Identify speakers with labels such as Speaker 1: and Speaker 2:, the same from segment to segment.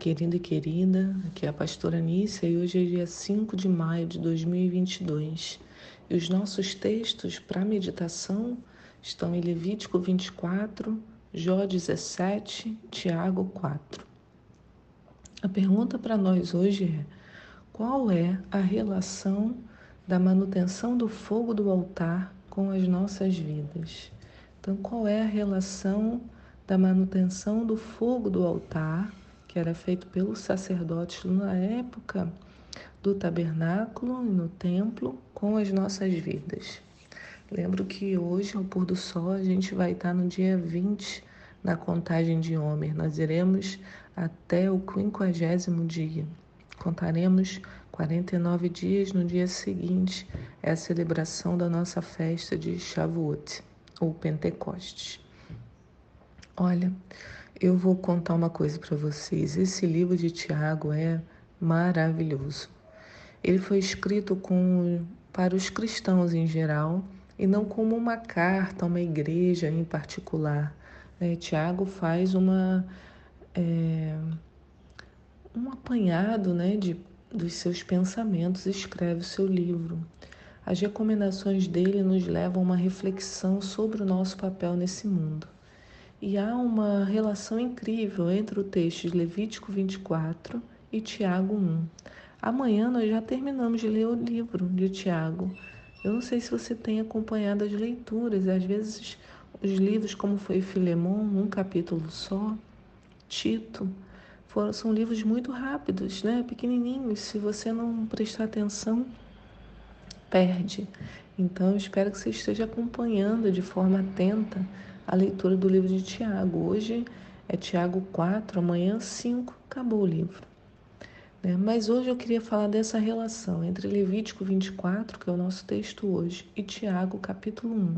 Speaker 1: Olá, querido e querida. Aqui é a pastora Nícia e hoje é dia 5 de maio de 2022. E os nossos textos para meditação estão em Levítico 24, Jó 17, Tiago 4. A pergunta para nós hoje é: qual é a relação da manutenção do fogo do altar com as nossas vidas? Então, qual é a relação da manutenção do fogo do altar que era feito pelos sacerdotes na época do tabernáculo e no templo com as nossas vidas. Lembro que hoje, ao pôr do sol, a gente vai estar no dia 20 na contagem de Homer. Nós iremos até o quinquagésimo dia. Contaremos 49 dias no dia seguinte, é a celebração da nossa festa de Shavuot, ou Pentecostes. Olha, eu vou contar uma coisa para vocês. Esse livro de Tiago é maravilhoso. Ele foi escrito com, para os cristãos em geral e não como uma carta a uma igreja em particular. É, Tiago faz uma, é, um apanhado né, de, dos seus pensamentos e escreve o seu livro. As recomendações dele nos levam a uma reflexão sobre o nosso papel nesse mundo. E há uma relação incrível entre o texto de Levítico 24 e Tiago 1. Amanhã nós já terminamos de ler o livro de Tiago. Eu não sei se você tem acompanhado as leituras, às vezes os livros, como foi Filemon, um capítulo só, Tito, foram, são livros muito rápidos, né? pequenininhos. Se você não prestar atenção, perde. Então, espero que você esteja acompanhando de forma atenta a leitura do livro de Tiago. Hoje é Tiago 4, amanhã 5, acabou o livro. Né? Mas hoje eu queria falar dessa relação entre Levítico 24, que é o nosso texto hoje, e Tiago capítulo 1.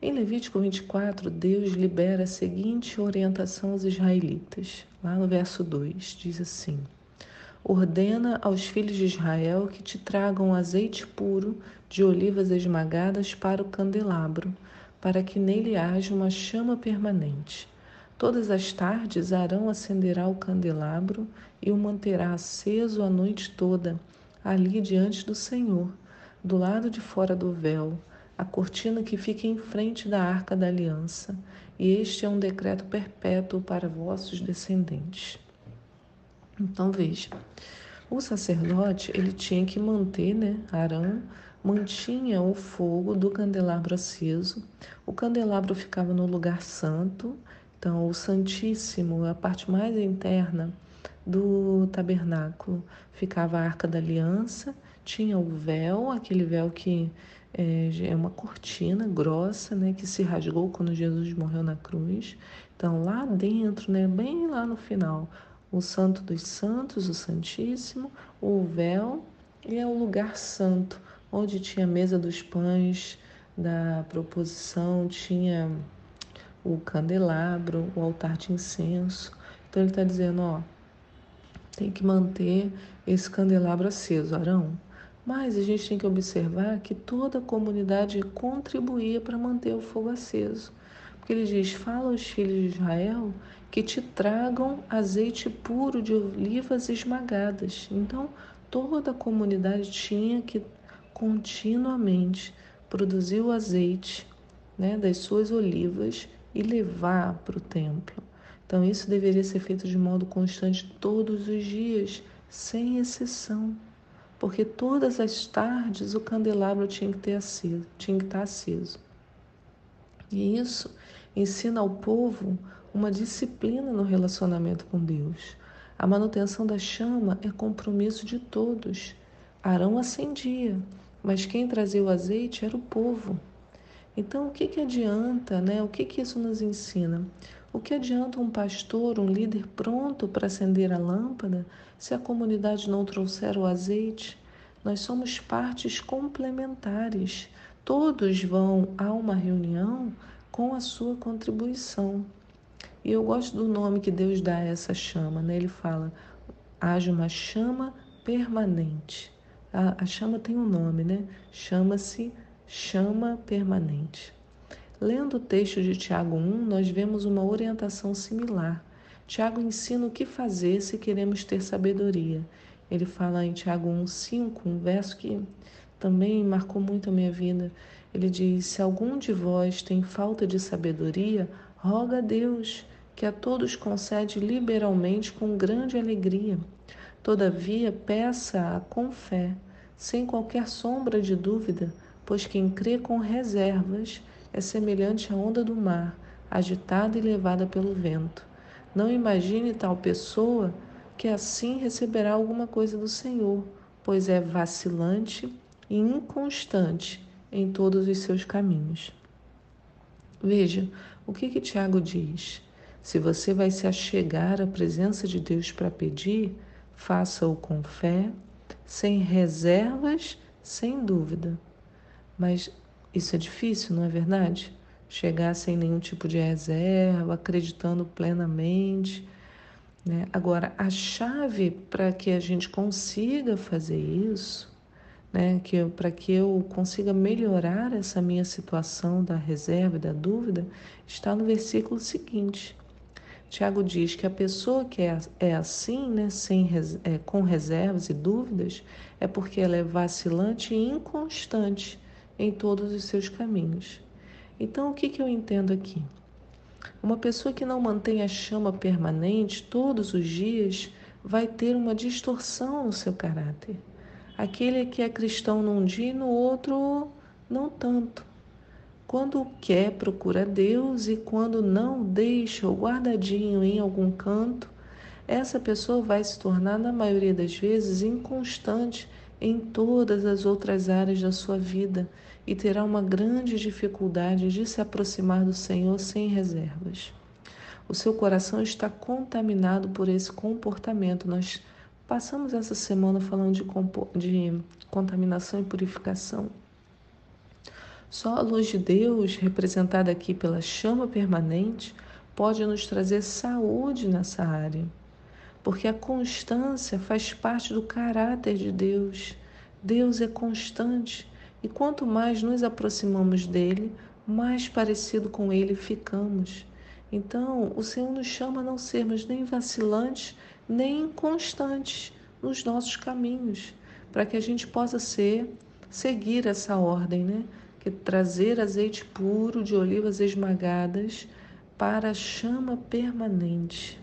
Speaker 1: Em Levítico 24, Deus libera a seguinte orientação aos israelitas. Lá no verso 2, diz assim: Ordena aos filhos de Israel que te tragam azeite puro de olivas esmagadas para o candelabro para que nele haja uma chama permanente. Todas as tardes Arão acenderá o candelabro e o manterá aceso a noite toda, ali diante do Senhor, do lado de fora do véu, a cortina que fica em frente da arca da aliança, e este é um decreto perpétuo para vossos descendentes. Então veja, o sacerdote ele tinha que manter, né, Arão mantinha o fogo do candelabro aceso. O candelabro ficava no lugar santo, então o Santíssimo, a parte mais interna do tabernáculo, ficava a Arca da Aliança, tinha o véu, aquele véu que é, é uma cortina grossa, né, que se rasgou quando Jesus morreu na cruz. Então lá dentro, né, bem lá no final, o Santo dos Santos, o Santíssimo, o véu e é o lugar santo, onde tinha a mesa dos pães da proposição, tinha o candelabro, o altar de incenso. Então ele está dizendo, ó, tem que manter esse candelabro aceso, Arão. Mas a gente tem que observar que toda a comunidade contribuía para manter o fogo aceso. Porque ele diz: fala aos filhos de Israel que te tragam azeite puro de olivas esmagadas. Então, toda a comunidade tinha que continuamente produzir o azeite né, das suas olivas e levar para o templo. Então, isso deveria ser feito de modo constante todos os dias, sem exceção, porque todas as tardes o candelabro tinha que, ter aceso, tinha que estar aceso. E isso ensina ao povo uma disciplina no relacionamento com Deus. A manutenção da chama é compromisso de todos. Arão acendia, mas quem trazia o azeite era o povo. Então, o que, que adianta, né? O que, que isso nos ensina? O que adianta um pastor, um líder pronto para acender a lâmpada se a comunidade não trouxer o azeite? Nós somos partes complementares. Todos vão a uma reunião com a sua contribuição. E eu gosto do nome que Deus dá a essa chama, né? Ele fala: haja uma chama permanente. A, a chama tem um nome, né? Chama-se chama permanente. Lendo o texto de Tiago 1, nós vemos uma orientação similar. Tiago ensina o que fazer se queremos ter sabedoria. Ele fala em Tiago 1,5, um verso que também marcou muito a minha vida. Ele diz: Se algum de vós tem falta de sabedoria, roga a Deus, que a todos concede liberalmente com grande alegria. Todavia, peça-a com fé, sem qualquer sombra de dúvida, pois quem crê com reservas é semelhante à onda do mar, agitada e levada pelo vento. Não imagine tal pessoa que assim receberá alguma coisa do Senhor, pois é vacilante e inconstante em todos os seus caminhos. Veja o que, que Tiago diz. Se você vai se achegar à presença de Deus para pedir, faça-o com fé, sem reservas, sem dúvida. Mas isso é difícil, não é verdade? Chegar sem nenhum tipo de reserva, acreditando plenamente. Né? Agora, a chave para que a gente consiga fazer isso, né? que para que eu consiga melhorar essa minha situação da reserva e da dúvida, está no versículo seguinte. Tiago diz que a pessoa que é, é assim, né, sem, é, com reservas e dúvidas, é porque ela é vacilante e inconstante em todos os seus caminhos. Então, o que, que eu entendo aqui? Uma pessoa que não mantém a chama permanente todos os dias vai ter uma distorção no seu caráter. Aquele que é cristão num dia e no outro não tanto. Quando quer, procura Deus e quando não, deixa o guardadinho em algum canto, essa pessoa vai se tornar, na maioria das vezes, inconstante em todas as outras áreas da sua vida e terá uma grande dificuldade de se aproximar do Senhor sem reservas. O seu coração está contaminado por esse comportamento. Nós passamos essa semana falando de, de contaminação e purificação. Só a luz de Deus, representada aqui pela chama permanente, pode nos trazer saúde nessa área, porque a constância faz parte do caráter de Deus. Deus é constante e quanto mais nos aproximamos dele, mais parecido com ele ficamos. Então, o Senhor nos chama a não sermos nem vacilantes, nem inconstantes nos nossos caminhos, para que a gente possa ser seguir essa ordem, né? Que trazer azeite puro de olivas esmagadas para a chama permanente.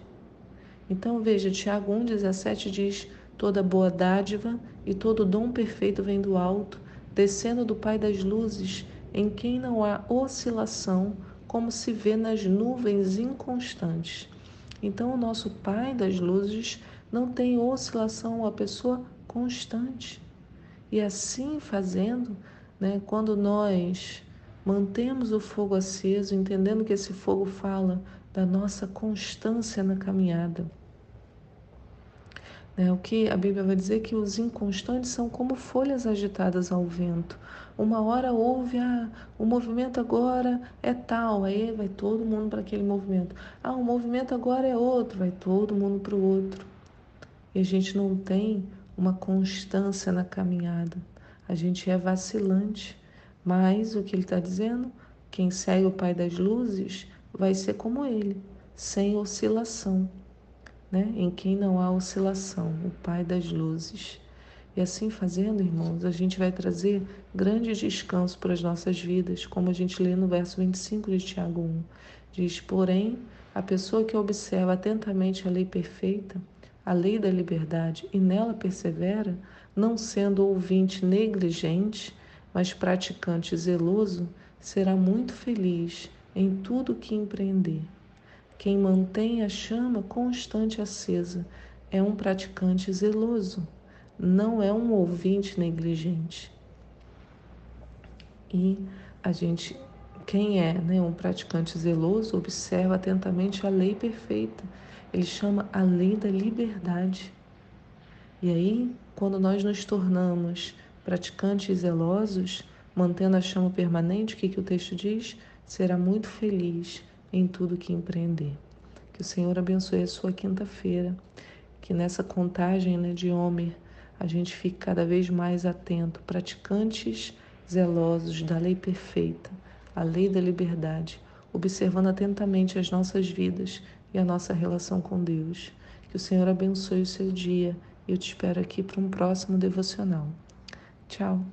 Speaker 1: Então veja, Tiago 1,17 diz: toda boa dádiva e todo dom perfeito vem do alto, descendo do Pai das luzes, em quem não há oscilação, como se vê nas nuvens inconstantes. Então o nosso Pai das luzes não tem oscilação, uma pessoa constante. E assim fazendo, né? Quando nós mantemos o fogo aceso, entendendo que esse fogo fala da nossa constância na caminhada. Né? O que a Bíblia vai dizer que os inconstantes são como folhas agitadas ao vento. Uma hora houve, ah, o movimento agora é tal, aí vai todo mundo para aquele movimento. Ah, o movimento agora é outro, vai todo mundo para o outro. E a gente não tem uma constância na caminhada. A gente é vacilante, mas o que ele está dizendo? Quem segue o Pai das Luzes vai ser como ele, sem oscilação, né? em quem não há oscilação, o Pai das Luzes. E assim fazendo, irmãos, a gente vai trazer grande descanso para as nossas vidas, como a gente lê no verso 25 de Tiago 1. Diz: Porém, a pessoa que observa atentamente a lei perfeita, a lei da liberdade, e nela persevera, não sendo ouvinte negligente, mas praticante zeloso, será muito feliz em tudo que empreender. Quem mantém a chama constante acesa é um praticante zeloso, não é um ouvinte negligente. E a gente, quem é né, um praticante zeloso, observa atentamente a lei perfeita. Ele chama a lei da liberdade. E aí, quando nós nos tornamos praticantes zelosos, mantendo a chama permanente, o que, que o texto diz? Será muito feliz em tudo que empreender. Que o Senhor abençoe a sua quinta-feira, que nessa contagem né, de Homer a gente fique cada vez mais atento, praticantes zelosos da lei perfeita, a lei da liberdade, observando atentamente as nossas vidas e a nossa relação com Deus. Que o Senhor abençoe o seu dia. Eu te espero aqui para um próximo devocional. Tchau!